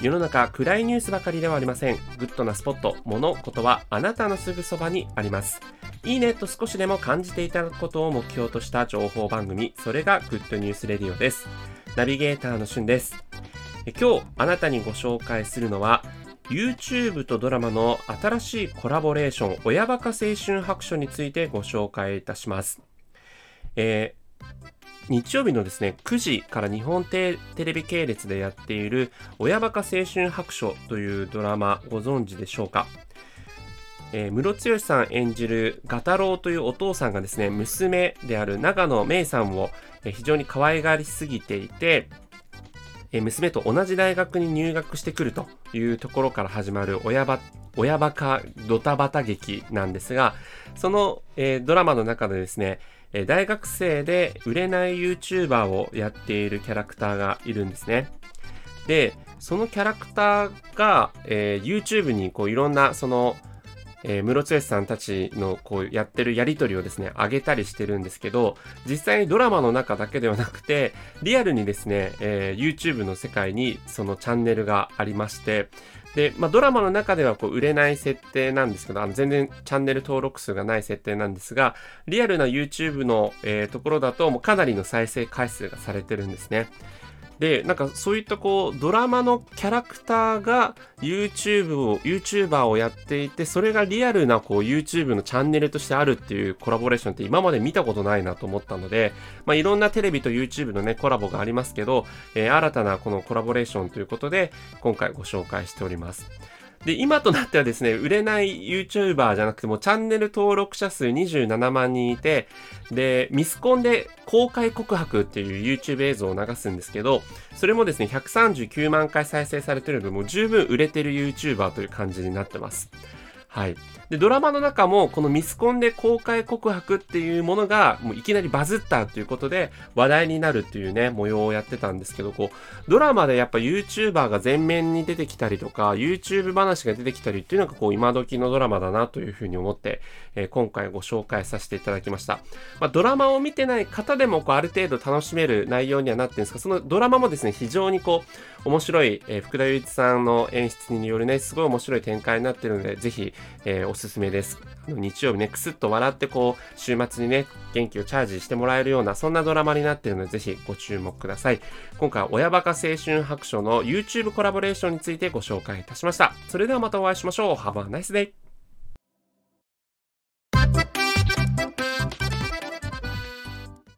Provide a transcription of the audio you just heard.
世の中暗いニュースばかりではありません。グッドなスポット、物、ことはあなたのすぐそばにあります。いいねと少しでも感じていただくことを目標とした情報番組、それがグッドニュースレディオです。ナビゲーターのしゅんです。今日あなたにご紹介するのは、YouTube とドラマの新しいコラボレーション、親バカ青春白書についてご紹介いたします。えー日曜日のですね、9時から日本テレビ系列でやっている親バカ青春白書というドラマご存知でしょうか？えー、室ロさん演じるガタロウというお父さんがですね、娘である長野芽郁さんを、え非常に可愛がりすぎていて、え娘と同じ大学に入学してくるというところから始まる親ば親バカドタバタ劇なんですが、その、えードラマの中でですね、え大学生で売れない YouTuber をやっているキャラクターがいるんですね。で、そのキャラクターが、えー YouTube にこういろんなその、えー、ムロツヨシさんたちのこうやってるやりとりをですね、上げたりしてるんですけど、実際にドラマの中だけではなくて、リアルにですね、えー YouTube の世界にそのチャンネルがありまして、で、まあ、ドラマの中ではこう売れない設定なんですけど、あの全然チャンネル登録数がない設定なんですが、リアルな YouTube の、えーところだともうかなりの再生回数がされてるんですね。で、なんかそういったこう、ドラマのキャラクターが YouTube を、YouTuber をやっていて、それがリアルなこう YouTube のチャンネルとしてあるっていうコラボレーションって今まで見たことないなと思ったので、まあいろんなテレビと YouTube のね、コラボがありますけど、えー新たなこのコラボレーションということで、今回ご紹介しております。で、今となってはですね、売れない YouTuber じゃなくても、チャンネル登録者数27万人いて、で、ミスコンで公開告白っていう YouTube 映像を流すんですけど、それもですね、139万回再生されてるので、もう十分売れてる YouTuber という感じになってます。はい。で、ドラマの中も、このミスコンで公開告白っていうものが、もういきなりバズったということで、話題になるっていうね、模様をやってたんですけど、こう、ドラマでやっぱ YouTuber が前面に出てきたりとか、YouTube 話が出てきたりっていうのが、こう、今時のドラマだなというふうに思って、えー今回ご紹介させていただきました。まあ、ドラマを見てない方でも、こう、ある程度楽しめる内容にはなってるんですが、そのドラマもですね、非常にこう、面白い、えー福田雄一さんの演出によるね、すごい面白い展開になってるので、ぜひ、えーおすすめです。日曜日ね、くすっと笑って、こう、週末にね、元気をチャージしてもらえるような、そんなドラマになっているので、ぜひご注目ください。今回は親バカ青春白書の YouTube コラボレーションについてご紹介いたしました。それではまたお会いしましょう。Have a nice day!